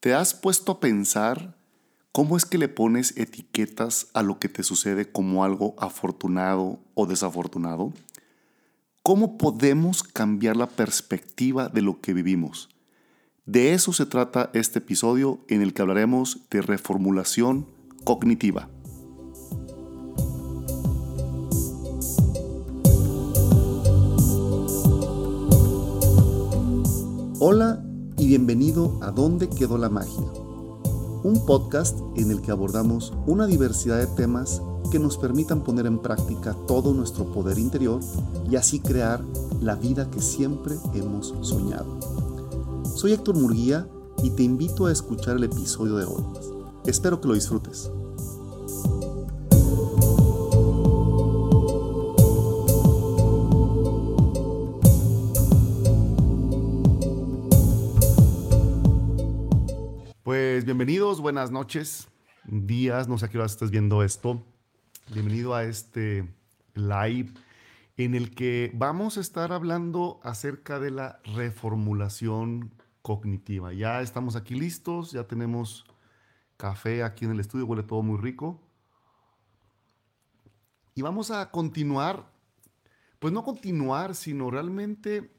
¿Te has puesto a pensar cómo es que le pones etiquetas a lo que te sucede como algo afortunado o desafortunado? ¿Cómo podemos cambiar la perspectiva de lo que vivimos? De eso se trata este episodio en el que hablaremos de reformulación cognitiva. Bienvenido a ¿Dónde quedó la magia? Un podcast en el que abordamos una diversidad de temas que nos permitan poner en práctica todo nuestro poder interior y así crear la vida que siempre hemos soñado. Soy Héctor Murguía y te invito a escuchar el episodio de hoy. Espero que lo disfrutes. Bienvenidos, buenas noches, días, no sé a qué hora estés viendo esto. Bienvenido a este live en el que vamos a estar hablando acerca de la reformulación cognitiva. Ya estamos aquí listos, ya tenemos café aquí en el estudio, huele todo muy rico. Y vamos a continuar, pues no continuar, sino realmente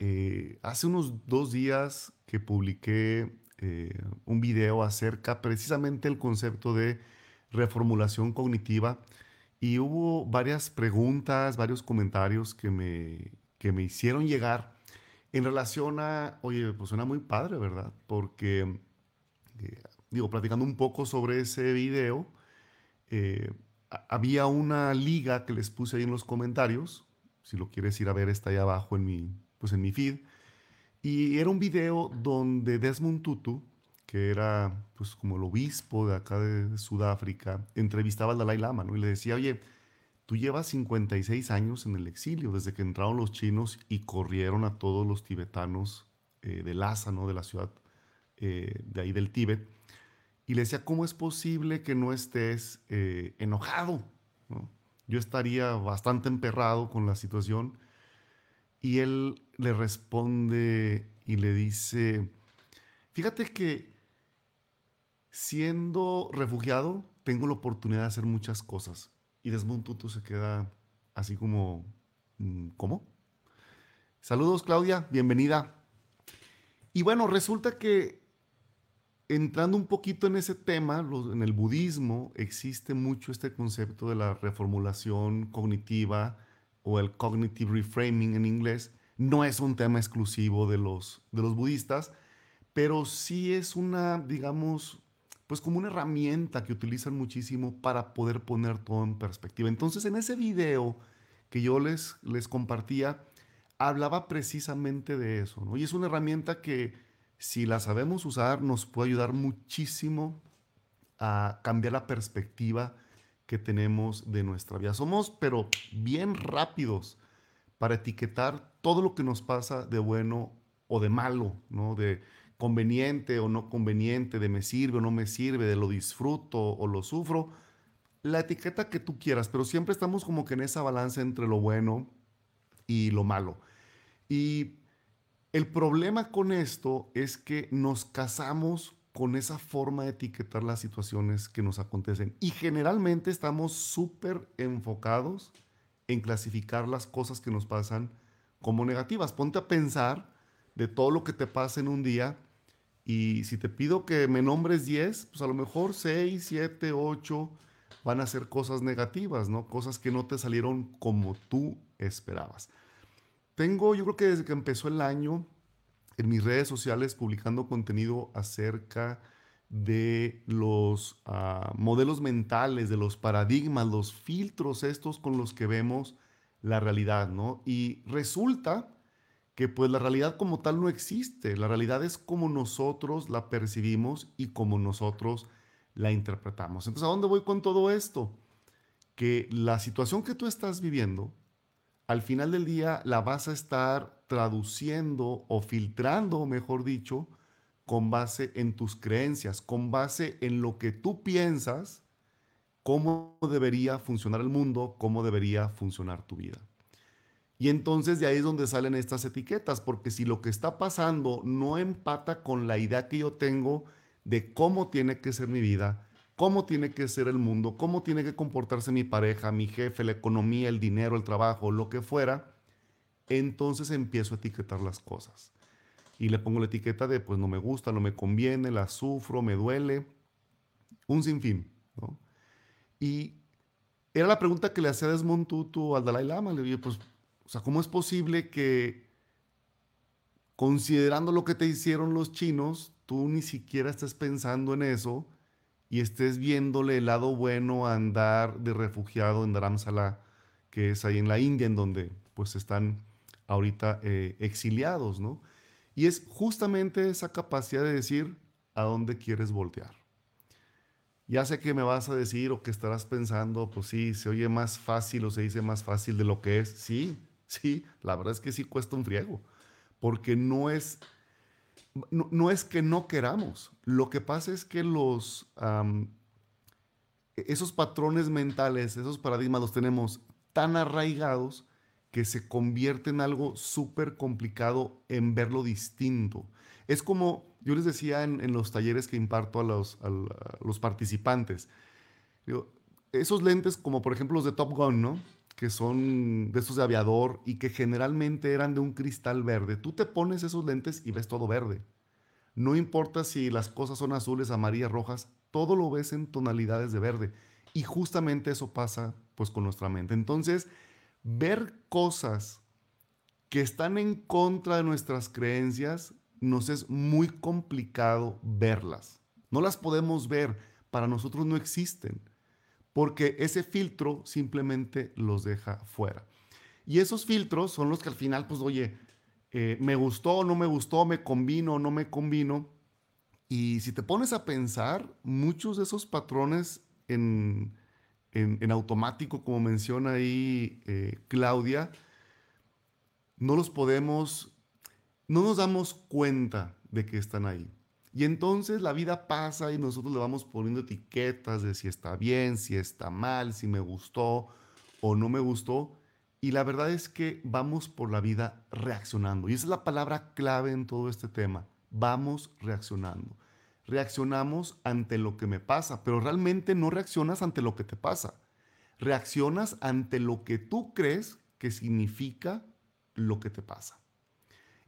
eh, hace unos dos días que publiqué eh, un video acerca precisamente el concepto de reformulación cognitiva. Y hubo varias preguntas, varios comentarios que me, que me hicieron llegar en relación a, oye, pues suena muy padre, ¿verdad? Porque, eh, digo, platicando un poco sobre ese video, eh, había una liga que les puse ahí en los comentarios, si lo quieres ir a ver está ahí abajo en mi, pues en mi feed, y era un video donde Desmond Tutu, que era pues como el obispo de acá de Sudáfrica, entrevistaba al Dalai Lama, ¿no? Y le decía, oye, tú llevas 56 años en el exilio, desde que entraron los chinos y corrieron a todos los tibetanos eh, de Lhasa, ¿no? De la ciudad eh, de ahí del Tíbet. Y le decía, ¿cómo es posible que no estés eh, enojado? Yo estaría bastante emperrado con la situación y él le responde y le dice, fíjate que siendo refugiado tengo la oportunidad de hacer muchas cosas. Y Desmond se queda así como, mm, ¿cómo? Saludos Claudia, bienvenida. Y bueno, resulta que entrando un poquito en ese tema, en el budismo existe mucho este concepto de la reformulación cognitiva, o el cognitive reframing en inglés, no es un tema exclusivo de los, de los budistas, pero sí es una, digamos, pues como una herramienta que utilizan muchísimo para poder poner todo en perspectiva. Entonces, en ese video que yo les, les compartía, hablaba precisamente de eso, ¿no? Y es una herramienta que si la sabemos usar nos puede ayudar muchísimo a cambiar la perspectiva que tenemos de nuestra vida. Somos, pero bien rápidos para etiquetar todo lo que nos pasa de bueno o de malo, ¿no? De conveniente o no conveniente, de me sirve o no me sirve, de lo disfruto o lo sufro. La etiqueta que tú quieras, pero siempre estamos como que en esa balanza entre lo bueno y lo malo. Y el problema con esto es que nos casamos con esa forma de etiquetar las situaciones que nos acontecen. Y generalmente estamos súper enfocados en clasificar las cosas que nos pasan como negativas. Ponte a pensar de todo lo que te pasa en un día y si te pido que me nombres 10, pues a lo mejor 6, 7, 8 van a ser cosas negativas, ¿no? Cosas que no te salieron como tú esperabas. Tengo, yo creo que desde que empezó el año, en mis redes sociales publicando contenido acerca de los ah, modelos mentales, de los paradigmas, los filtros estos con los que vemos la realidad, ¿no? Y resulta que pues la realidad como tal no existe, la realidad es como nosotros la percibimos y como nosotros la interpretamos. Entonces, ¿a dónde voy con todo esto? Que la situación que tú estás viviendo, al final del día la vas a estar traduciendo o filtrando, mejor dicho, con base en tus creencias, con base en lo que tú piensas, cómo debería funcionar el mundo, cómo debería funcionar tu vida. Y entonces de ahí es donde salen estas etiquetas, porque si lo que está pasando no empata con la idea que yo tengo de cómo tiene que ser mi vida, cómo tiene que ser el mundo, cómo tiene que comportarse mi pareja, mi jefe, la economía, el dinero, el trabajo, lo que fuera, entonces empiezo a etiquetar las cosas. Y le pongo la etiqueta de, pues no me gusta, no me conviene, la sufro, me duele, un sinfín. ¿no? Y era la pregunta que le hacía Desmond Tutu al Dalai Lama. Le dije, pues, o sea, ¿cómo es posible que, considerando lo que te hicieron los chinos, tú ni siquiera estés pensando en eso? y estés viéndole el lado bueno a andar de refugiado en Dharamsala, que es ahí en la India, en donde pues están ahorita eh, exiliados, ¿no? Y es justamente esa capacidad de decir a dónde quieres voltear. Ya sé que me vas a decir o que estarás pensando, pues sí, se oye más fácil o se dice más fácil de lo que es. Sí, sí, la verdad es que sí cuesta un friego, porque no es no, es que no queramos, lo que pasa es que los, esos patrones mentales, esos paradigmas los tenemos tan arraigados que se convierte en algo súper complicado en verlo distinto. Es como yo les decía en, los talleres que imparto a los, los participantes, esos lentes como por ejemplo los de Top Gun, ¿no? que son de esos de aviador y que generalmente eran de un cristal verde. Tú te pones esos lentes y ves todo verde. No importa si las cosas son azules, amarillas, rojas, todo lo ves en tonalidades de verde. Y justamente eso pasa pues con nuestra mente. Entonces, ver cosas que están en contra de nuestras creencias, nos es muy complicado verlas. No las podemos ver, para nosotros no existen porque ese filtro simplemente los deja fuera. Y esos filtros son los que al final, pues, oye, eh, me gustó, no me gustó, me combino, no me combino. Y si te pones a pensar, muchos de esos patrones en, en, automático, como menciona ahí eh, Claudia, no los podemos, no nos damos cuenta de que están ahí. Y entonces la vida pasa y nosotros le vamos poniendo etiquetas de si está bien, si está mal, si me gustó o no me gustó. Y la verdad es que vamos por la vida reaccionando. Y esa es la palabra clave en todo este tema. Vamos reaccionando. Reaccionamos ante lo que me pasa, pero realmente no reaccionas ante lo que te pasa. Reaccionas ante lo que tú crees que significa lo que te pasa.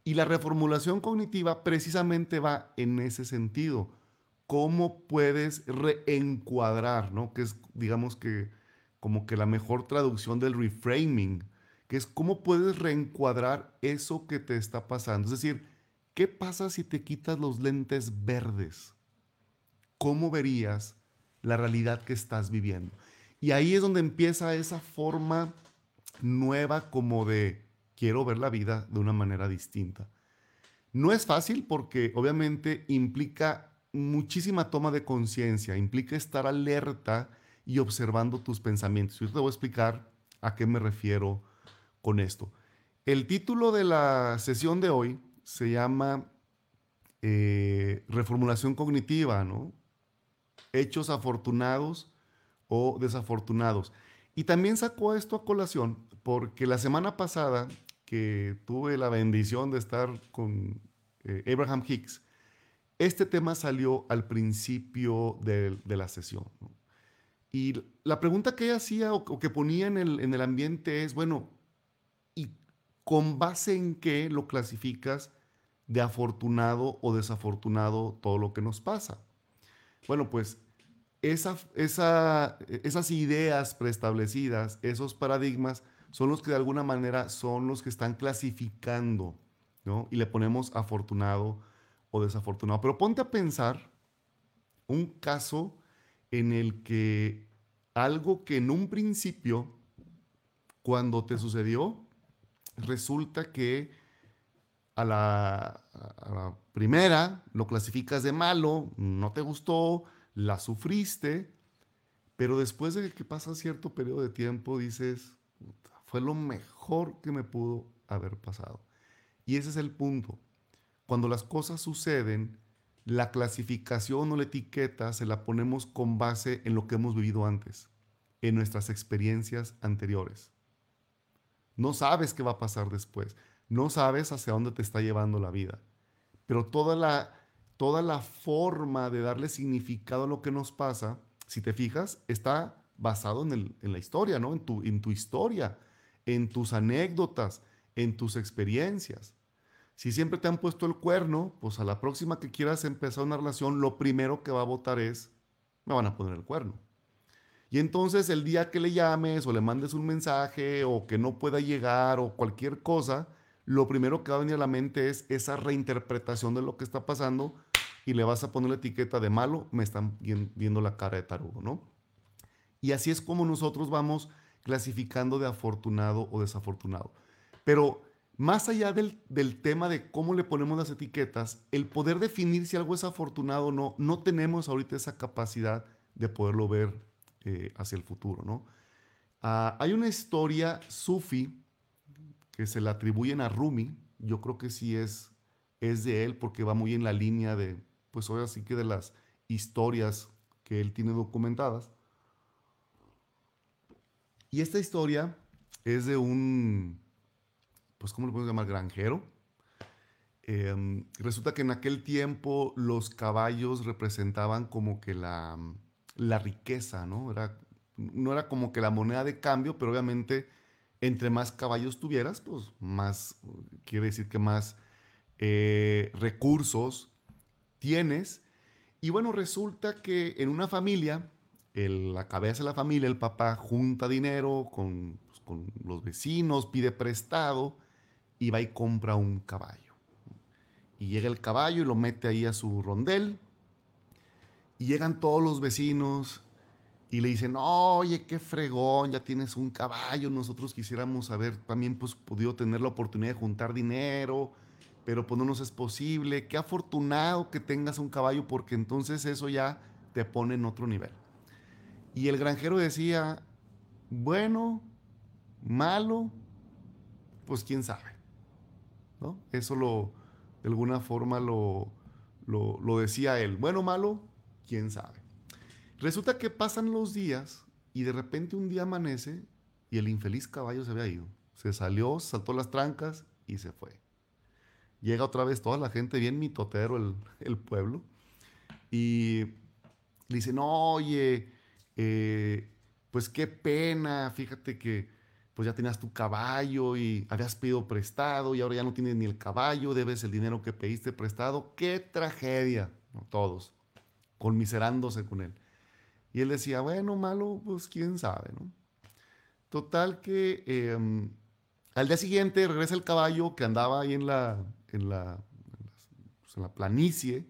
Y la reformulación cognitiva precisamente va en ese sentido. ¿Cómo puedes reencuadrar, ¿no? Que es, digamos que, como que la mejor traducción del reframing, que es cómo puedes reencuadrar eso que te está pasando. Es decir, ¿qué pasa si te quitas los lentes verdes? ¿Cómo verías la realidad que estás viviendo? Y ahí es donde empieza esa forma nueva como de quiero ver la vida de una manera distinta. No es fácil porque obviamente implica muchísima toma de conciencia, implica estar alerta y observando tus pensamientos. Yo te voy a explicar a qué me refiero con esto. El título de la sesión de hoy se llama eh, Reformulación cognitiva, ¿no? Hechos afortunados o desafortunados. Y también sacó esto a colación porque la semana pasada que tuve la bendición de estar con eh, Abraham Hicks, este tema salió al principio de, la sesión. Y la pregunta que ella hacía o, que ponía en el, en el ambiente es, bueno, ¿y con base en qué lo clasificas de afortunado o desafortunado todo lo que nos pasa? Bueno, pues esa, esa, esas ideas preestablecidas, esos paradigmas, son los que de alguna manera son los que están clasificando, ¿no? Y le ponemos afortunado o desafortunado. Pero ponte a pensar un caso en el que algo que en un principio, cuando te sucedió, resulta que a la, primera lo clasificas de malo, no te gustó, la sufriste, pero después de que pasa cierto periodo de tiempo dices, fue lo mejor que me pudo haber pasado. Y ese es el punto. Cuando las cosas suceden, la clasificación o la etiqueta se la ponemos con base en lo que hemos vivido antes, en nuestras experiencias anteriores. No sabes qué va a pasar después. No sabes hacia dónde te está llevando la vida. Pero toda la, toda la forma de darle significado a lo que nos pasa, si te fijas, está basado en, la historia, ¿no? En tu, en tu historia, en tus anécdotas, en tus experiencias. Si siempre te han puesto el cuerno, pues a la próxima que quieras empezar una relación, lo primero que va a votar es, me van a poner el cuerno. Y entonces el día que le llames o le mandes un mensaje o que no pueda llegar o cualquier cosa, lo primero que va a venir a la mente es esa reinterpretación de lo que está pasando y le vas a poner la etiqueta de malo, me están viendo la cara de tarugo, ¿no? Y así es como nosotros vamos clasificando de afortunado o desafortunado. Pero más allá del, tema de cómo le ponemos las etiquetas, el poder definir si algo es afortunado o no, no tenemos ahorita esa capacidad de poderlo ver eh, hacia el futuro, ¿no? Ah, hay una historia sufi que se la atribuyen a Rumi, yo creo que sí es, es de él porque va muy en la línea de, pues ahora sí que de las historias que él tiene documentadas. Y esta historia es de un, pues, ¿cómo le podemos llamar? Granjero. Em, resulta que en aquel tiempo los caballos representaban como que la, la riqueza, ¿no? Era, no era como que la moneda de cambio, pero obviamente entre más caballos tuvieras, pues más, quiere decir que más eh, recursos tienes. Y bueno, resulta que en una familia la cabeza de la familia, el papá, junta dinero con, pues, con los vecinos, pide prestado y va y compra un caballo. Y llega el caballo y lo mete ahí a su rondel. Y llegan todos los vecinos y le dicen, oye, qué fregón, ya tienes un caballo, nosotros quisiéramos haber también pues podido tener la oportunidad de juntar dinero, pero pues no nos es posible, qué afortunado que tengas un caballo porque entonces eso ya te pone en otro nivel. Y el granjero decía, bueno, malo, pues quién sabe. ¿No? Eso lo, de alguna forma lo, lo, decía él. Bueno, malo, quién sabe. Resulta que pasan los días y de repente un día amanece y el infeliz caballo se había ido. Se salió, saltó las trancas y se fue. Llega otra vez toda la gente, bien mitotero el, pueblo, y le dicen, oye, eh, pues qué pena, fíjate que pues ya tenías tu caballo y habías pedido prestado y ahora ya no tienes ni el caballo, debes el dinero que pediste prestado. Qué tragedia, todos, conmiserándose con él. Y él decía, bueno, malo, pues quién sabe, ¿no? Total que em, al día siguiente regresa el caballo que andaba ahí en la, en la, pues, en la planicie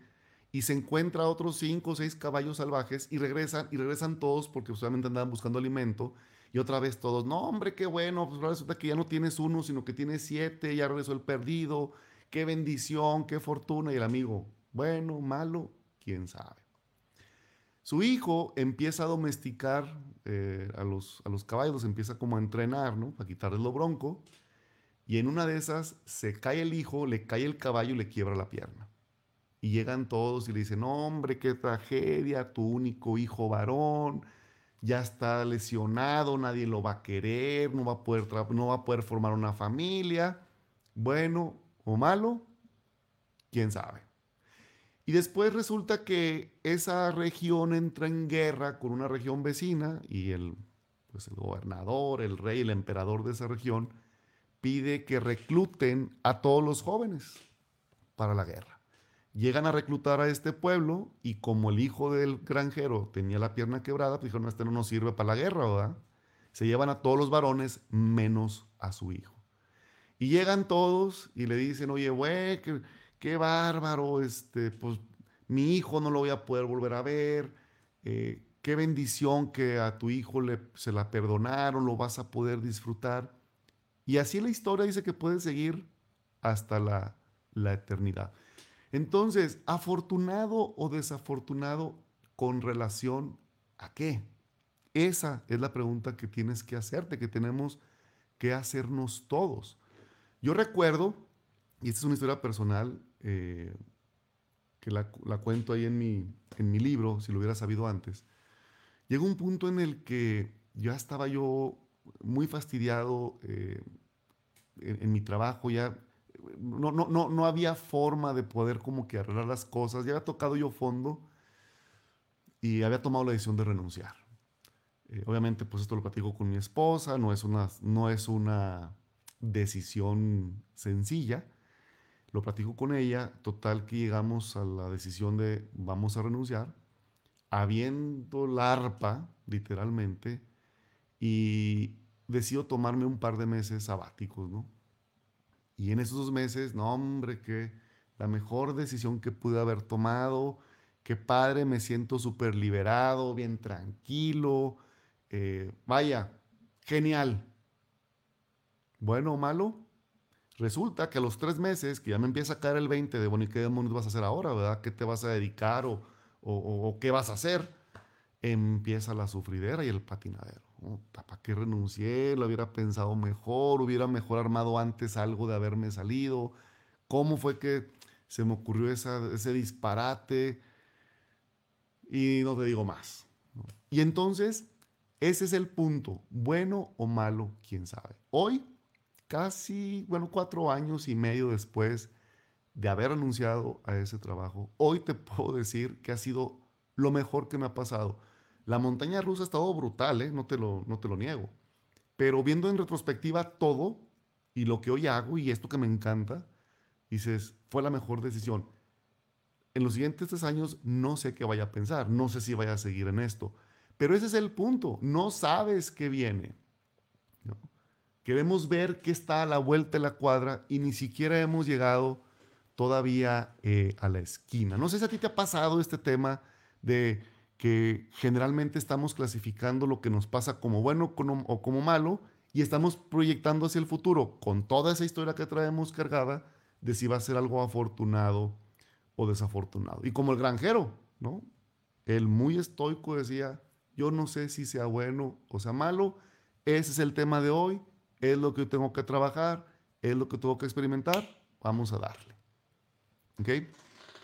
y se encuentra otros cinco o seis caballos salvajes y regresan, y regresan todos porque solamente andaban buscando alimento. Y otra vez todos, no, hombre, qué bueno, pues resulta que ya no tienes uno, sino que tienes siete, ya regresó el perdido, qué bendición, qué fortuna. Y el amigo, bueno, malo, quién sabe. Su hijo empieza a domesticar eh, a, los, a los caballos, empieza como a entrenar, ¿no? A quitarles lo bronco. Y en una de esas se cae el hijo, le cae el caballo y le quiebra la pierna. Y llegan todos y le dicen, hombre, qué tragedia, tu único hijo varón ya está lesionado, nadie lo va a querer, no va a poder, no va a poder formar una familia. Bueno o malo, quién sabe. Y después resulta que esa región entra en guerra con una región vecina y el, pues el gobernador, el rey, el emperador de esa región pide que recluten a todos los jóvenes para la guerra. Llegan a reclutar a este pueblo y como el hijo del granjero tenía la pierna quebrada, pues dijeron, este no nos sirve para la guerra, ¿verdad? Se llevan a todos los varones menos a su hijo. Y llegan todos y le dicen, oye, güey, qué, bárbaro, este, pues mi hijo no lo voy a poder volver a ver, eh, qué bendición que a tu hijo se la perdonaron, lo vas a poder disfrutar. Y así la historia dice que puede seguir hasta la, la eternidad. Entonces, afortunado o desafortunado con relación a qué? Esa es la pregunta que tienes que hacerte, que tenemos que hacernos todos. Yo recuerdo, y esta es una historia personal, eh, que la, cuento ahí en mi, en mi libro, si lo hubiera sabido antes, llegó un punto en el que ya estaba yo muy fastidiado, eh, en, mi trabajo, ya no, no, no, no había forma de poder como que arreglar las cosas, ya había tocado yo fondo y había tomado la decisión de renunciar. Eh, obviamente, pues esto lo platico con mi esposa, no es una, no es una decisión sencilla. Lo platico con ella, total que llegamos a la decisión de vamos a renunciar, habiendo la arpa, literalmente, y decido tomarme un par de meses sabáticos, ¿no? Y en esos dos meses, no hombre, que la mejor decisión que pude haber tomado, qué padre, me siento súper liberado, bien tranquilo, eh, vaya, genial. Bueno o malo, resulta que a los tres meses, que ya me empieza a caer el 20 de, bueno, ¿y qué demonios vas a hacer ahora, verdad? ¿Qué te vas a dedicar o, o qué vas a hacer? Empieza la sufridera y el patinadero. ¿Para qué renuncié? Lo hubiera pensado mejor, hubiera mejor armado antes algo de haberme salido. ¿Cómo fue que se me ocurrió ese disparate? Y no te digo más. Y entonces, ese es el punto. Bueno o malo, quién sabe. Hoy, casi, bueno, cuatro años y medio después de haber anunciado a ese trabajo, hoy te puedo decir que ha sido lo mejor que me ha pasado la montaña rusa ha estado brutal, ¿eh? no, te lo, no te lo niego. Pero viendo en retrospectiva todo y lo que hoy hago y esto que me encanta, dices, fue la mejor decisión. En los siguientes tres años no sé qué vaya a pensar, no sé si vaya a seguir en esto. Pero ese es el punto, no sabes qué viene. Queremos ver qué está a la vuelta de la cuadra y ni siquiera hemos llegado todavía eh, a la esquina. No sé si a ti te ha pasado este tema de que generalmente estamos clasificando lo que nos pasa como bueno o como malo y estamos proyectando hacia el futuro con toda esa historia que traemos cargada de si va a ser algo afortunado o desafortunado. Y como el granjero, ¿no? El muy estoico decía, yo no sé si sea bueno o sea malo, ese es el tema de hoy, es lo que tengo que trabajar, es lo que tengo que experimentar, vamos a darle. ¿Ok?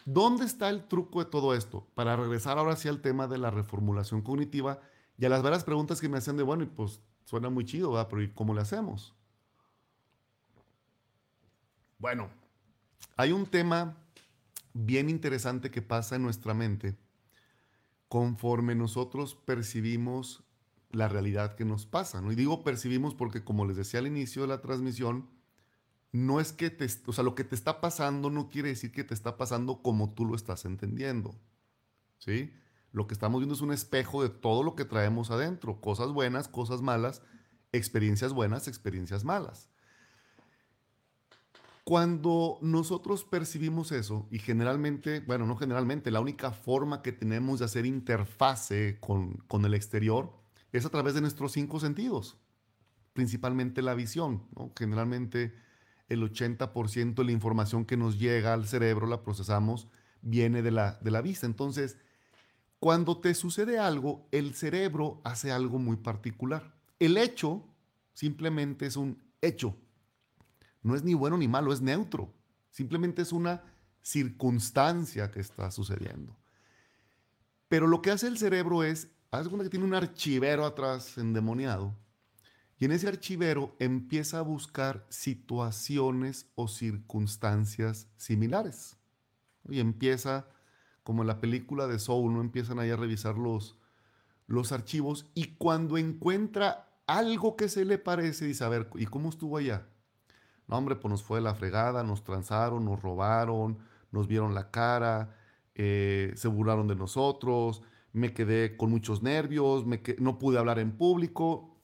¿Dónde está el truco de todo esto? Para regresar ahora sí al tema de la reformulación cognitiva y a las varias preguntas que me hacían de, bueno, y pues suena muy chido, ¿verdad? Pero ¿y cómo le hacemos? Bueno, hay un tema bien interesante que pasa en nuestra mente conforme nosotros percibimos la realidad que nos pasa, ¿no? Y digo percibimos porque, como les decía al inicio de la transmisión, no es que te, o sea, lo que te está pasando no quiere decir que te está pasando como tú lo estás entendiendo. ¿Sí? Lo que estamos viendo es un espejo de todo lo que traemos adentro, cosas buenas, cosas malas, experiencias buenas, experiencias malas. Cuando nosotros percibimos eso, y generalmente, bueno, no generalmente, la única forma que tenemos de hacer interfase con, con el exterior es a través de nuestros cinco sentidos, principalmente la visión. Generalmente el 80% de la información que nos llega al cerebro, la procesamos, viene de la, de la vista. Entonces, cuando te sucede algo, el cerebro hace algo muy particular. El hecho simplemente es un hecho. No es ni bueno ni malo, es neutro. Simplemente es una circunstancia que está sucediendo. Pero lo que hace el cerebro es, haz cuenta que tiene un archivero atrás endemoniado y en ese archivero empieza a buscar situaciones o circunstancias similares. Y empieza, como en la película de Soul, ¿no? empiezan ahí a revisar los, los archivos y cuando encuentra algo que se le parece, dice, a ¿y cómo estuvo allá? No, hombre, pues nos fue la fregada, nos transaron, nos robaron, nos vieron la cara, eh, se burlaron de nosotros, me quedé con muchos nervios, me no pude hablar en público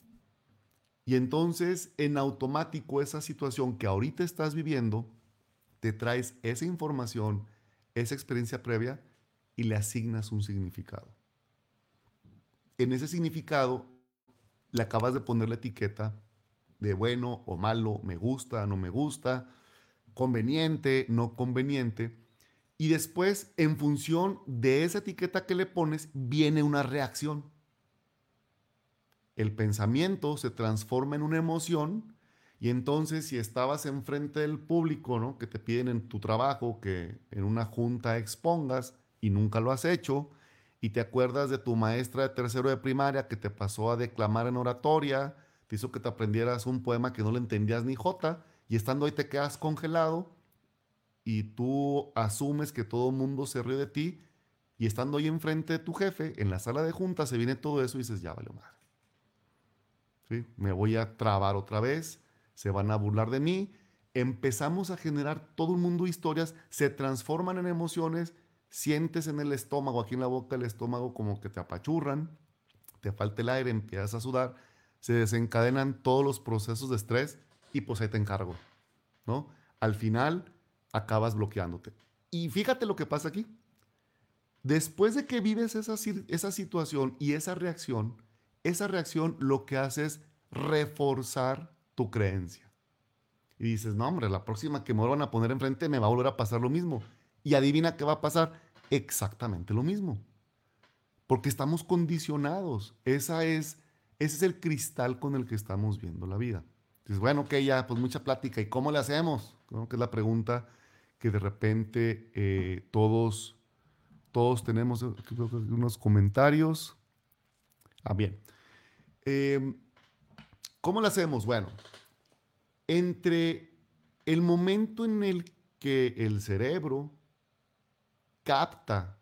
y entonces, en automático, esa situación que ahorita estás viviendo, te traes esa información, esa experiencia previa y le asignas un significado. En ese significado, le acabas de poner la etiqueta de bueno o malo, me gusta, no me gusta, conveniente, no conveniente. Y después, en función de esa etiqueta que le pones, viene una reacción el pensamiento se transforma en una emoción y entonces si estabas enfrente del público, ¿no? que te piden en tu trabajo que en una junta expongas y nunca lo has hecho, y te acuerdas de tu maestra de tercero de primaria que te pasó a declamar en oratoria, te hizo que te aprendieras un poema que no le entendías ni jota, y estando ahí te quedas congelado y tú asumes que todo el mundo se ríe de ti y estando ahí enfrente de tu jefe, en la sala de junta, se viene todo eso y dices, ya vale madre. ¿Sí? Me voy a trabar otra vez, se van a burlar de mí. Empezamos a generar todo el mundo historias, se transforman en emociones, sientes en el estómago, aquí en la boca del estómago, como que te apachurran, te falta el aire, empiezas a sudar, se desencadenan todos los procesos de estrés y pues ahí te encargo, ¿no? Al final acabas bloqueándote. Y fíjate lo que pasa aquí. Después de que vives esa, esa situación y esa reacción, esa reacción lo que hace es reforzar tu creencia. Y dices, no, hombre, la próxima que me vuelvan a poner enfrente me va a volver a pasar lo mismo. Y adivina qué va a pasar. Exactamente lo mismo. Porque estamos condicionados. Esa es, ese es el cristal con el que estamos viendo la vida. Dices, bueno, ok, ya, pues mucha plática. ¿Y cómo le hacemos? Que es la pregunta que de repente eh, todos, todos tenemos unos comentarios. Ah, bien. Em, ¿Cómo lo hacemos? Bueno, entre el momento en el que el cerebro capta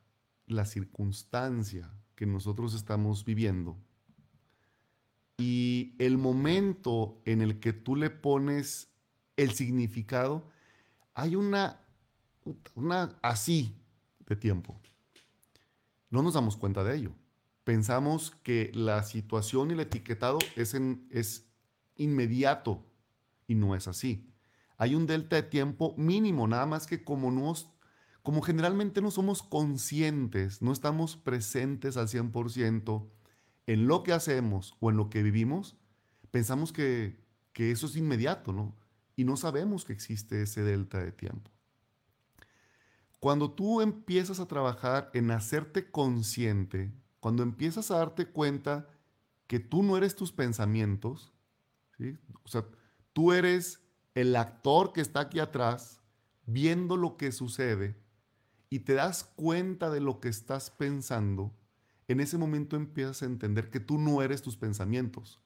la circunstancia que nosotros estamos viviendo y el momento en el que tú le pones el significado, hay una, una así de tiempo. No nos damos cuenta de ello. Pensamos que la situación y el etiquetado es, en, es inmediato y no es así. Hay un delta de tiempo mínimo, nada más que como, nos, como generalmente no somos conscientes, no estamos presentes al 100% en lo que hacemos o en lo que vivimos, pensamos que, que eso es inmediato, ¿no? Y no sabemos que existe ese delta de tiempo. Cuando tú empiezas a trabajar en hacerte consciente, cuando empiezas a darte cuenta que tú no eres tus pensamientos, ¿sí? o sea, tú eres el actor que está aquí atrás viendo lo que sucede y te das cuenta de lo que estás pensando, en ese momento empiezas a entender que tú no eres tus pensamientos.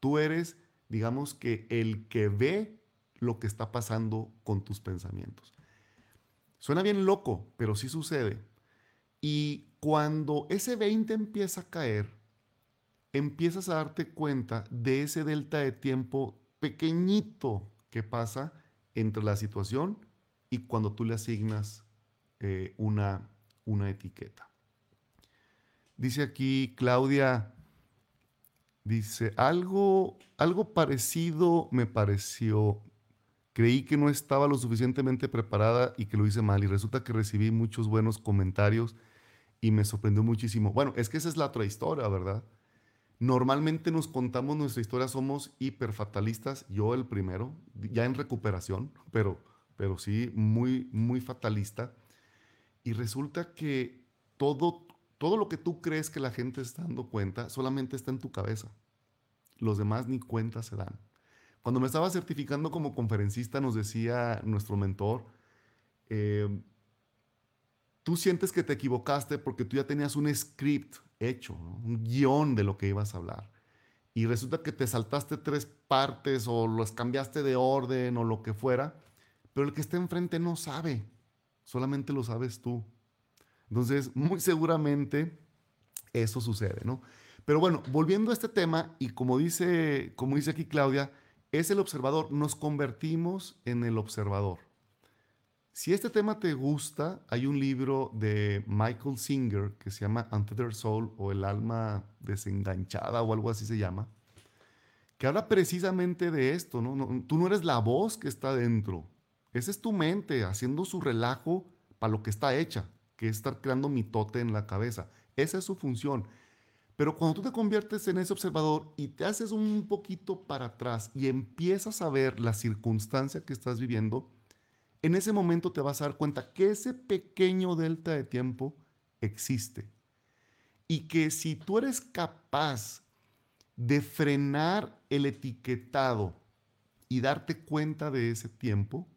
Tú eres, digamos que, el que ve lo que está pasando con tus pensamientos. Suena bien loco, pero sí sucede. Y cuando ese 20 empieza a caer, empiezas a darte cuenta de ese delta de tiempo pequeñito que pasa entre la situación y cuando tú le asignas eh, una, una etiqueta. Dice aquí Claudia, dice, algo, algo parecido me pareció Creí que no estaba lo suficientemente preparada y que lo hice mal y resulta que recibí muchos buenos comentarios y me sorprendió muchísimo. Bueno, es que esa es la otra historia, ¿verdad? Normalmente nos contamos nuestra historia, somos hiperfatalistas, yo el primero, ya en recuperación, pero, pero sí muy, muy fatalista. Y resulta que todo, todo lo que tú crees que la gente está dando cuenta solamente está en tu cabeza. Los demás ni cuenta se dan. Cuando me estaba certificando como conferencista, nos decía nuestro mentor, eh, tú sientes que te equivocaste porque tú ya tenías un script hecho, un guion de lo que ibas a hablar. Y resulta que te saltaste tres partes o los cambiaste de orden o lo que fuera, pero el que está enfrente no sabe, solamente lo sabes tú. Entonces, muy seguramente eso sucede, ¿no? Pero bueno, volviendo a este tema, y como dice, como dice aquí Claudia, es el observador, nos convertimos en el observador. Si este tema te gusta, hay un libro de Michael Singer que se llama Untethered Soul o El alma desenganchada o algo así se llama, que habla precisamente de esto, ¿no? tú no eres la voz que está dentro, esa es tu mente haciendo su relajo para lo que está hecha, que es estar creando mitote en la cabeza. Esa es su función. Pero cuando tú te conviertes en ese observador y te haces un poquito para atrás y empiezas a ver la circunstancia que estás viviendo, en ese momento te vas a dar cuenta que ese pequeño delta de tiempo existe. Y que si tú eres capaz de frenar el etiquetado y darte cuenta de ese tiempo,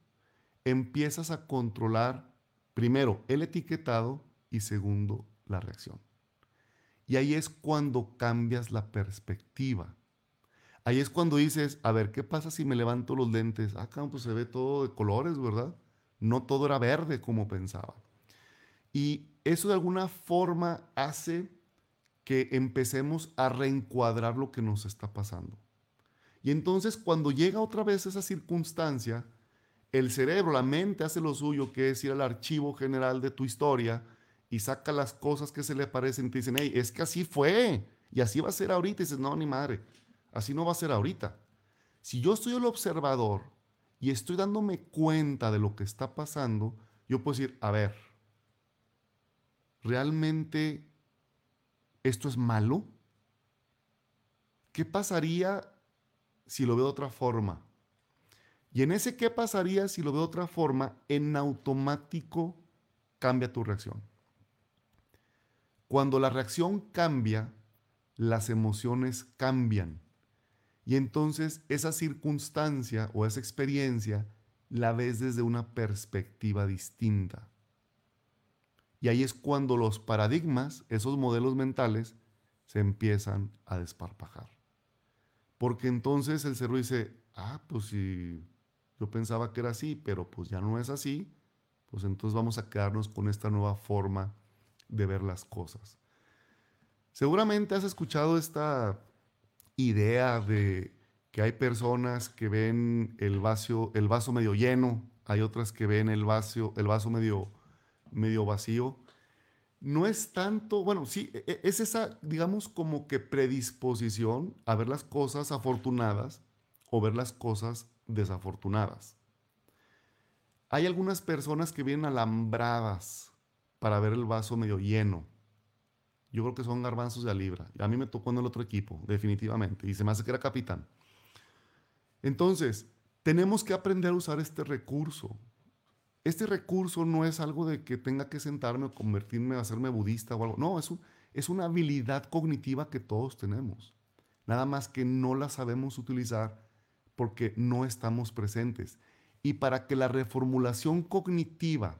empiezas a controlar primero el etiquetado y segundo la reacción. Y ahí es cuando cambias la perspectiva. Ahí es cuando dices, a ver, ¿qué pasa si me levanto los lentes? Acá ah, pues se ve todo de colores, ¿verdad? No todo era verde como pensaba. Y eso de alguna forma hace que empecemos a reencuadrar lo que nos está pasando. Y entonces cuando llega otra vez esa circunstancia, el cerebro, la mente hace lo suyo, que es ir al archivo general de tu historia y saca las cosas que se le parecen y te dicen, hey, es que así fue y así va a ser ahorita. Y dices, no, ni madre, Así no va a ser ahorita. Si yo soy el observador y estoy dándome cuenta de lo que está pasando, yo puedo decir, a ver, ¿realmente esto es malo? ¿Qué pasaría si lo veo de otra forma? Y en ese qué pasaría si lo veo de otra forma, en automático cambia tu reacción. Cuando la reacción cambia, las emociones cambian. Y entonces esa circunstancia o esa experiencia la ves desde una perspectiva distinta. Y ahí es cuando los paradigmas, esos modelos mentales, se empiezan a desparpajar. Porque entonces el cerebro dice, ah, pues si yo pensaba que era así, pero pues ya no es así, pues entonces vamos a quedarnos con esta nueva forma de ver las cosas. Seguramente has escuchado esta idea de que hay personas que ven el vaso, el vaso medio lleno, hay otras que ven el vaso, el vaso medio, medio vacío. No es tanto, bueno, sí, e, e, es esa, digamos, como que predisposición a ver las cosas afortunadas o ver las cosas desafortunadas. Hay algunas personas que vienen alambradas para ver el vaso medio lleno yo creo que son garbanzos de a libra. A mí me tocó en el otro equipo, definitivamente. Y se me hace que era capitán. Entonces, tenemos que aprender a usar este recurso. Este recurso no es algo de que tenga que sentarme o convertirme hacerme budista o algo. No, es, es una habilidad cognitiva que todos tenemos. Nada más que no la sabemos utilizar porque no estamos presentes. Y para que la reformulación cognitiva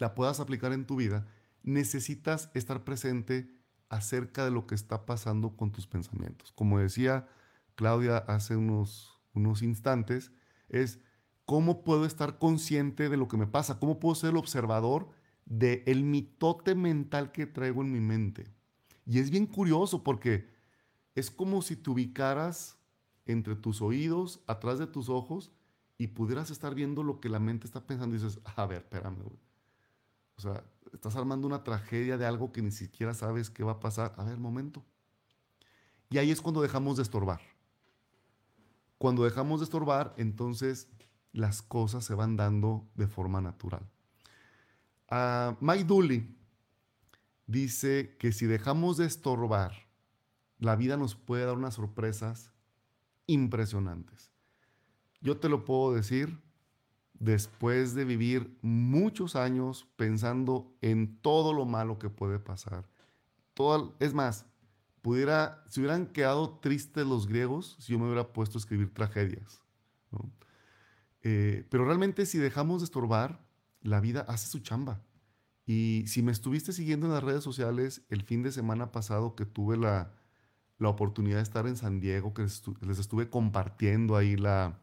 la puedas aplicar en tu vida, necesitas estar presente acerca de lo que está pasando con tus pensamientos. Como decía Claudia hace unos, unos instantes, es cómo puedo estar consciente de lo que me pasa, cómo puedo ser el observador del el mitote mental que traigo en mi mente. Y es bien curioso porque es como si te ubicaras entre tus oídos, atrás de tus ojos, y pudieras estar viendo lo que la mente está pensando y dices, a ver, espérame, O sea, estás armando una tragedia de algo que ni siquiera sabes qué va a pasar. A ver, momento. Y ahí es cuando dejamos de estorbar. Cuando dejamos de estorbar, entonces las cosas se van dando de forma natural. Uh, Mike Dooley dice que si dejamos de estorbar, la vida nos puede dar unas sorpresas impresionantes. Yo te lo puedo decir después de vivir muchos años pensando en todo lo malo que puede pasar. Todo, es más, pudiera, se hubieran quedado tristes los griegos si yo me hubiera puesto a escribir tragedias. Eh, pero realmente si dejamos de estorbar, la vida hace su chamba. Y si me estuviste siguiendo en las redes sociales el fin de semana pasado que tuve la, la oportunidad de estar en San Diego, que les estuve compartiendo ahí la,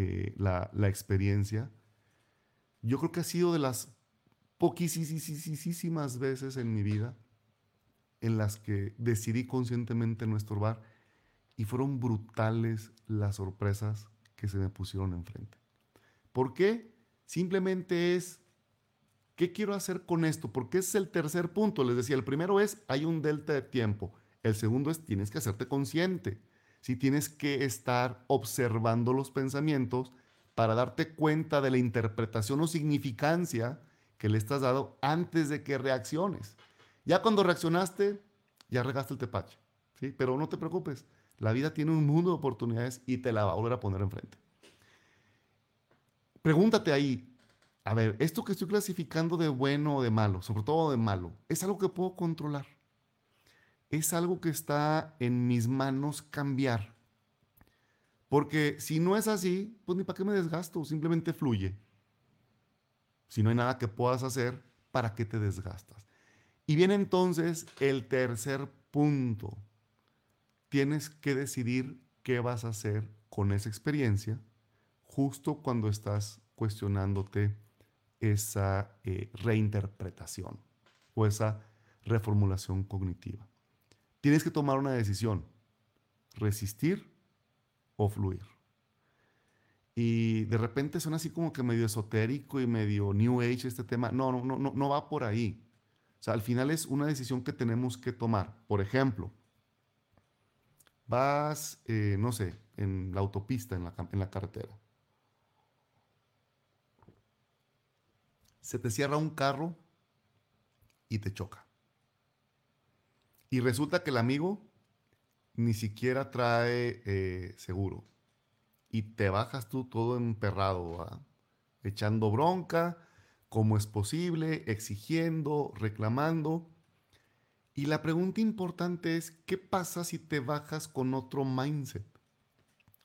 eh, la, experiencia, yo creo que ha sido de las poquísimas veces en mi vida en las que decidí conscientemente no estorbar y fueron brutales las sorpresas que se me pusieron enfrente. ¿Por qué? Simplemente es, ¿qué quiero hacer con esto? Porque es el tercer punto. Les decía, el primero es, hay un delta de tiempo. El segundo es, tienes que hacerte consciente si tienes que estar observando los pensamientos para darte cuenta de la interpretación o significancia que le estás dando antes de que reacciones. Ya cuando reaccionaste, ya regaste el tepache, ¿sí? Pero no te preocupes, la vida tiene un mundo de oportunidades y te la va a volver a poner enfrente. Pregúntate ahí, a ver, esto que estoy clasificando de bueno o de malo, sobre todo de malo, ¿es algo que puedo controlar? Es algo que está en mis manos cambiar. Porque si no es así, pues ni para qué me desgasto, simplemente fluye. Si no hay nada que puedas hacer, ¿para qué te desgastas? Y viene entonces el tercer punto. Tienes que decidir qué vas a hacer con esa experiencia justo cuando estás cuestionándote esa eh, reinterpretación o esa reformulación cognitiva. Tienes que tomar una decisión, resistir o fluir. Y de repente suena así como que medio esotérico y medio New Age este tema. No, no, no, no va por ahí. O sea, al final es una decisión que tenemos que tomar. Por ejemplo, vas, eh, no sé, en la autopista, en la, en la carretera. Se te cierra un carro y te choca. Y resulta que el amigo ni siquiera trae eh, seguro. Y te bajas tú todo emperrado, echando bronca, como es posible, exigiendo, reclamando. Y la pregunta importante es, ¿qué pasa si te bajas con otro mindset?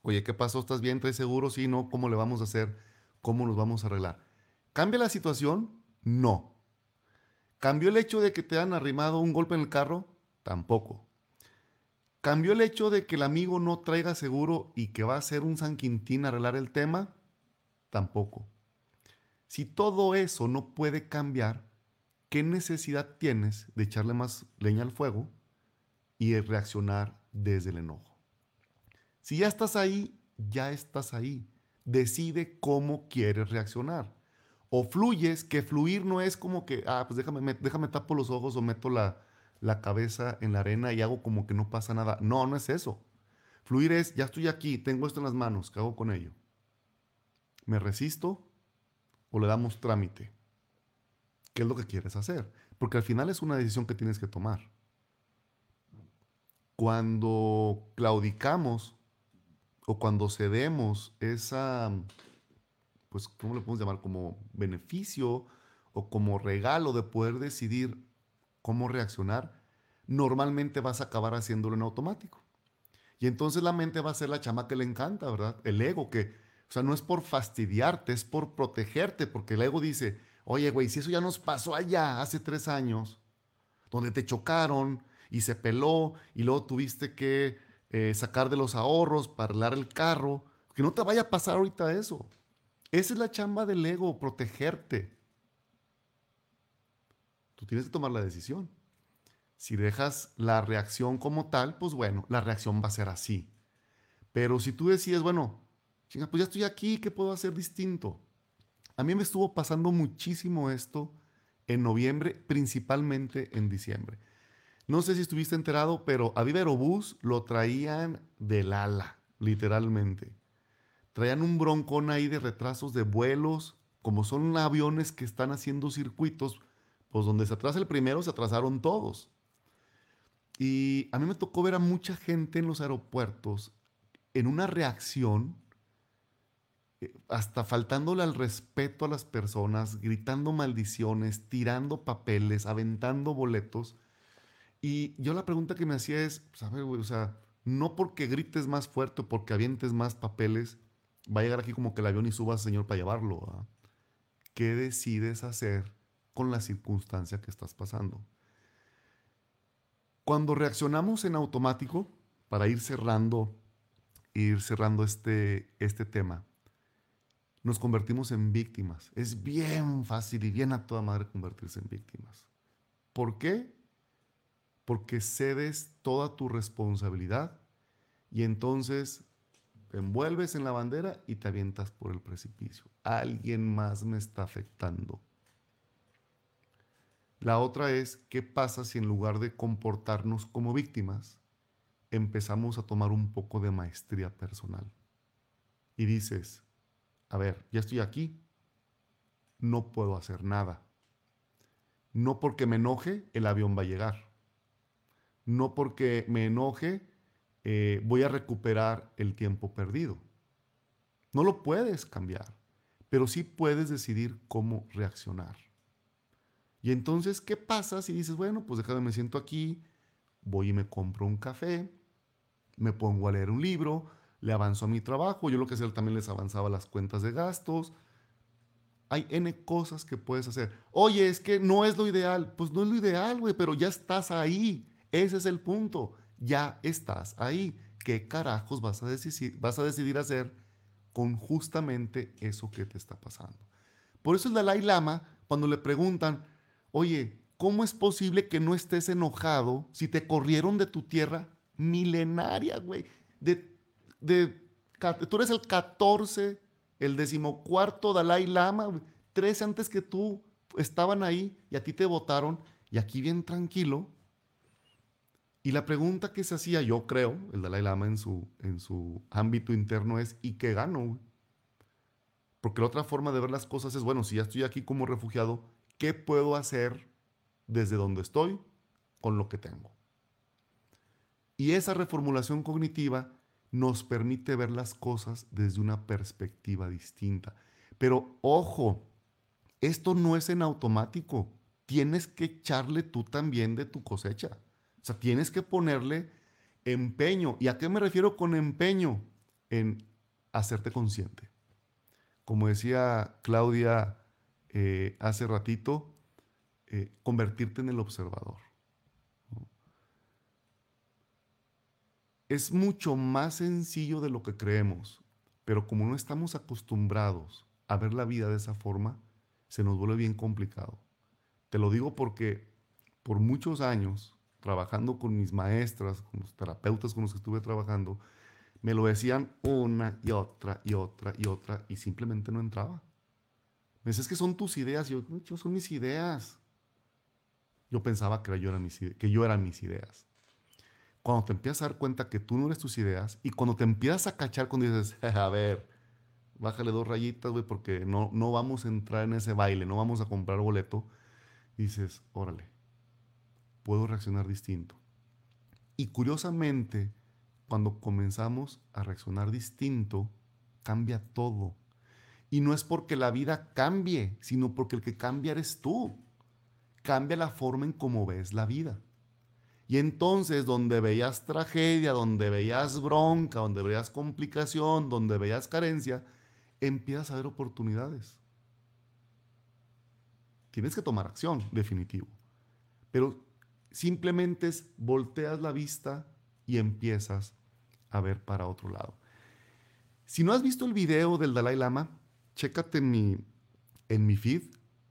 Oye, ¿qué pasó? ¿Estás bien? ¿Estás seguro? Sí, no. ¿Cómo le vamos a hacer? ¿Cómo nos vamos a arreglar? ¿Cambia la situación? No. ¿Cambió el hecho de que te han arrimado un golpe en el carro? Tampoco. ¿Cambió el hecho de que el amigo no traiga seguro y que va a ser un San Quintín arreglar el tema? Tampoco. Si todo eso no puede cambiar, ¿qué necesidad tienes de echarle más leña al fuego y reaccionar desde el enojo? Si ya estás ahí, ya estás ahí. Decide cómo quieres reaccionar. O fluyes, que fluir no es como que, ah, pues déjame, déjame tapo los ojos o meto la, la cabeza en la arena y hago como que no pasa nada. No, no es eso. Fluir es, ya estoy aquí, tengo esto en las manos, ¿qué hago con ello? ¿Me resisto o le damos trámite? qué es lo que quieres hacer. Porque al final es una decisión que tienes que tomar. Cuando claudicamos o cuando cedemos esa, pues, ¿cómo le podemos llamar? Como beneficio o como regalo de poder decidir cómo reaccionar, normalmente vas a acabar haciéndolo en automático. Y entonces la mente va a ser la chama que le encanta, ¿verdad? El ego que, o sea, no es por fastidiarte, es por protegerte, porque el ego dice, Oye, güey, si eso ya nos pasó allá hace tres años, donde te chocaron y se peló y luego tuviste que eh, sacar de los ahorros para arreglar el carro, que no te vaya a pasar ahorita eso. Esa es la chamba del ego, protegerte. Tú tienes que tomar la decisión. Si dejas la reacción como tal, pues bueno, la reacción va a ser así. Pero si tú decides, bueno, chinga, pues ya estoy aquí, ¿qué puedo hacer distinto? A mí me estuvo pasando muchísimo esto en noviembre, principalmente en diciembre. No sé si estuviste enterado, pero a Viva Aerobús lo traían del ala, literalmente. Traían un broncón ahí de retrasos de vuelos, como son aviones que están haciendo circuitos, pues donde se atrasa el primero, se atrasaron todos. Y a mí me tocó ver a mucha gente en los aeropuertos en una reacción hasta faltándole al respeto a las personas, gritando maldiciones, tirando papeles, aventando boletos. Y yo la pregunta que me hacía es, pues, güey, o sea, no porque grites más fuerte o porque avientes más papeles, va a llegar aquí como que el avión y subas, señor, para llevarlo. ¿Qué decides hacer con la circunstancia que estás pasando? Cuando reaccionamos en automático, para ir cerrando, ir cerrando este, este tema, nos convertimos en víctimas. Es bien fácil y bien a toda madre convertirse en víctimas. ¿Por qué? Porque cedes toda tu responsabilidad y entonces te envuelves en la bandera y te avientas por el precipicio. Alguien más me está afectando. La otra es, ¿qué pasa si en lugar de comportarnos como víctimas, empezamos a tomar un poco de maestría personal? Y dices, a ver, ya estoy aquí, no puedo hacer nada. No porque me enoje, el avión va a llegar. No porque me enoje, eh, voy a recuperar el tiempo perdido. No lo puedes cambiar, pero sí puedes decidir cómo reaccionar. Y entonces, ¿qué pasa si dices, bueno, pues déjame, me siento aquí, voy y me compro un café, me pongo a leer un libro, le avanzó a mi trabajo, yo lo que hacía también les avanzaba las cuentas de gastos. Hay N cosas que puedes hacer. Oye, es que no es lo ideal. Pues no es lo ideal, güey, pero ya estás ahí. Ese es el punto. Ya estás ahí. qué carajos vas a, decidir, vas a decidir hacer con justamente eso que te está pasando. Por eso el Dalai Lama, cuando le preguntan, oye, ¿cómo es posible que no estés enojado si te corrieron de tu tierra milenaria, güey? De, de, tú eres el 14, el decimocuarto Dalai Lama, 13 antes que tú estaban ahí y a ti te votaron y aquí bien tranquilo. Y la pregunta que se hacía, yo creo, el Dalai Lama en su, en su ámbito interno es, ¿y qué gano? Porque la otra forma de ver las cosas es, bueno, si ya estoy aquí como refugiado, ¿qué puedo hacer desde donde estoy con lo que tengo? Y esa reformulación cognitiva nos permite ver las cosas desde una perspectiva distinta. Pero ojo, esto no es en automático. Tienes que echarle tú también de tu cosecha. O sea, tienes que ponerle empeño. ¿Y a qué me refiero con empeño? En hacerte consciente como decía Claudia eh, hace ratito, eh, convertirte en el observador. Es mucho más sencillo de lo que creemos, pero como no estamos acostumbrados a ver la vida de esa forma, se nos vuelve bien complicado. Te lo digo porque por muchos años, trabajando con mis maestras, con los terapeutas con los que estuve trabajando, me lo decían una y otra y otra y otra y simplemente no entraba. Me decías que son tus ideas. Y yo, son mis ideas. Yo pensaba que, yo era mis, que yo eran mis ideas. Cuando te empiezas a dar cuenta que tú no eres tus ideas y cuando te empiezas a cachar cuando dices, a ver, bájale dos rayitas, güey, porque no, no vamos a entrar en ese baile, no vamos a comprar boleto, dices, órale, puedo reaccionar distinto. Y curiosamente, cuando comenzamos a reaccionar distinto, cambia todo. Y no es porque la vida cambie, sino porque el que cambia eres tú. Cambia la forma en cómo ves la vida. Y entonces donde veías tragedia, donde veías bronca, donde veías complicación, donde veías carencia, empiezas a ver oportunidades. Tienes que tomar acción, definitivo. Pero simplemente es volteas la vista y empiezas a ver para otro lado. Si no has visto el video del Dalai Lama, chécate en mi, en mi feed.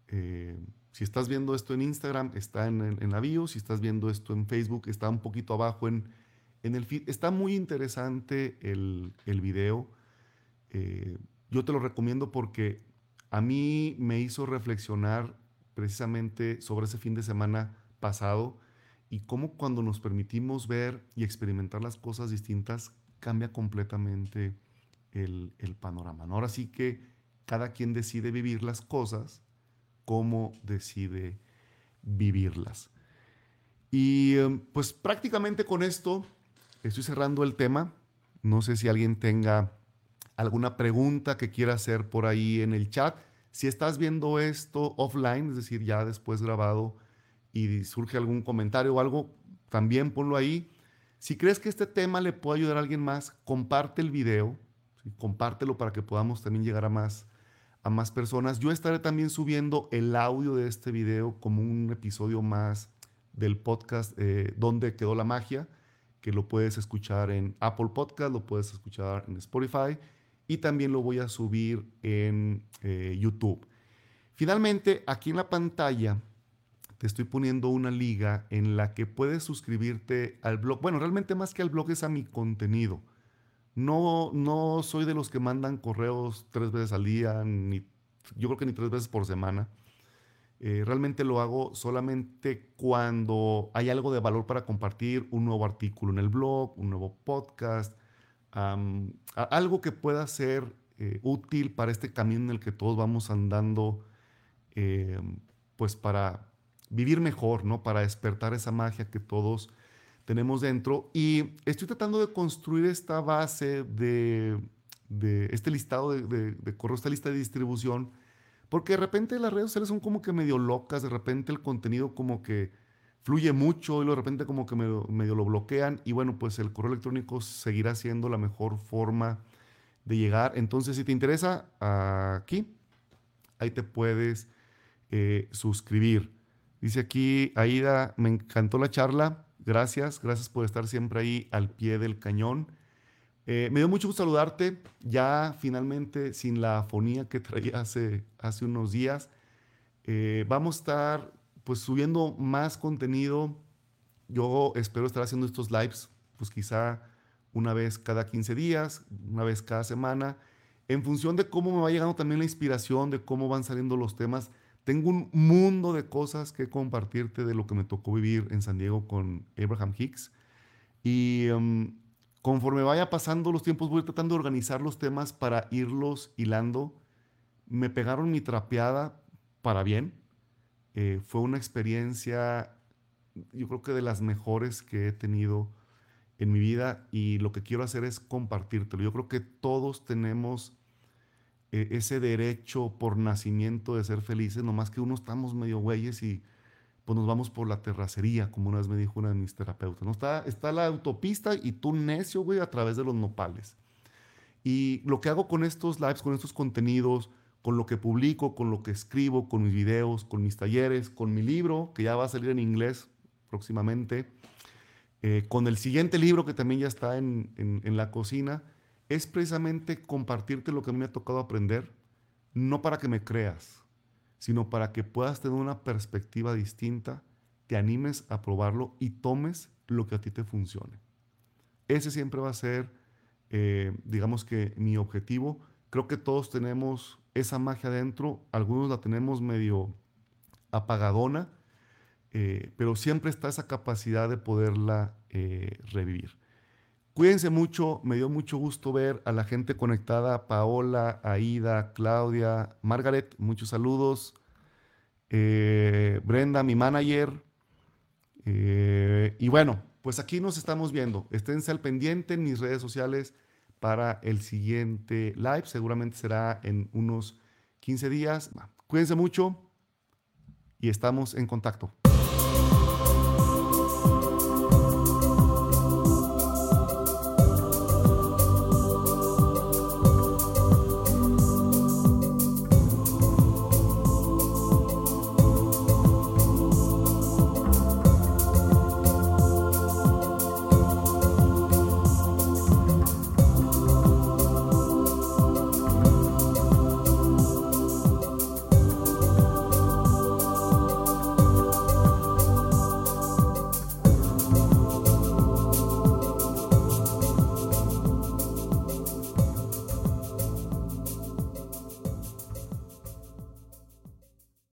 Eh, si estás viendo esto en Instagram, está en, la bio. Si estás viendo esto en Facebook, está un poquito abajo en, en el feed. Está muy interesante el, el video. Eh, yo te lo recomiendo porque a mí me hizo reflexionar precisamente sobre ese fin de semana pasado y cómo cuando nos permitimos ver y experimentar las cosas distintas cambia completamente el, panorama. Ahora sí que cada quien decide vivir las cosas como decide vivirlas. Y em, pues prácticamente con esto estoy cerrando el tema. No sé si alguien tenga alguna pregunta que quiera hacer por ahí en el chat. Si estás viendo esto offline, es decir, ya después grabado, y surge algún comentario o algo, también ponlo ahí. Si crees que este tema le puede ayudar a alguien más, comparte el video, compártelo para que podamos también llegar a más, a más personas. Yo estaré también subiendo el audio de este video como un episodio más del podcast eh, Donde quedó la magia, que lo puedes escuchar en Apple Podcast, lo puedes escuchar en Spotify y también lo voy a subir en eh, YouTube. Finalmente, aquí en la pantalla te estoy poniendo una liga en la que puedes suscribirte al blog. Bueno, realmente más que al blog es a mi contenido. No, no soy de los que mandan correos tres veces al día, ni, yo creo que ni tres veces por semana. Eh, realmente lo hago solamente cuando hay algo de valor para compartir, un nuevo artículo en el blog, un nuevo podcast, algo que pueda ser eh, útil para este camino en el que todos vamos andando, eh, pues para, vivir mejor, ¿no? Para despertar esa magia que todos tenemos dentro. Y estoy tratando de construir esta base de, este listado de, de, correos, esta lista de distribución, porque de repente las redes sociales son como que medio locas, de repente el contenido como que fluye mucho y de repente como que medio, medio lo bloquean y bueno, pues el correo electrónico seguirá siendo la mejor forma de llegar. Entonces, si te interesa, aquí, ahí te puedes eh, suscribir. Dice aquí, Aida, me encantó la charla. Gracias, gracias por estar siempre ahí al pie del cañón. Eh, me dio mucho gusto saludarte, ya finalmente sin la afonía que traía hace, hace unos días. Eh, vamos a estar pues subiendo más contenido. Yo espero estar haciendo estos lives, pues quizá una vez cada 15 días, una vez cada semana, en función de cómo me va llegando también la inspiración, de cómo van saliendo los temas. Tengo un mundo de cosas que compartirte de lo que me tocó vivir en San Diego con Abraham Hicks. Y em, conforme vaya pasando los tiempos, voy tratando de organizar los temas para irlos hilando. Me pegaron mi trapeada para bien. Eh, fue una experiencia, yo creo que de las mejores que he tenido en mi vida y lo que quiero hacer es compartírtelo. Yo creo que todos tenemos ese derecho por nacimiento de ser felices, nomás que uno estamos medio güeyes y pues nos vamos por la terracería, como una vez me dijo una de mis terapeutas. ¿no? Está, está la autopista y tú necio, güey, a través de los nopales. Y lo que hago con estos lives, con estos contenidos, con lo que publico, con lo que escribo, con mis videos, con mis talleres, con mi libro, que ya va a salir en inglés próximamente, eh, con el siguiente libro que también ya está en, en la cocina, es precisamente compartirte lo que a mí me ha tocado aprender, no para que me creas, sino para que puedas tener una perspectiva distinta, te animes a probarlo y tomes lo que a ti te funcione. Ese siempre va a ser, eh, digamos que mi objetivo. Creo que todos tenemos esa magia dentro, algunos la tenemos medio apagadona, eh, pero siempre está esa capacidad de poderla eh, revivir. Cuídense mucho, me dio mucho gusto ver a la gente conectada, Paola, Aida, Claudia, Margaret, muchos saludos. Eh, Brenda, mi manager. y bueno, pues aquí nos estamos viendo. Esténse al pendiente en mis redes sociales para el siguiente live. Seguramente será en unos 15 días. Cuídense mucho y estamos en contacto.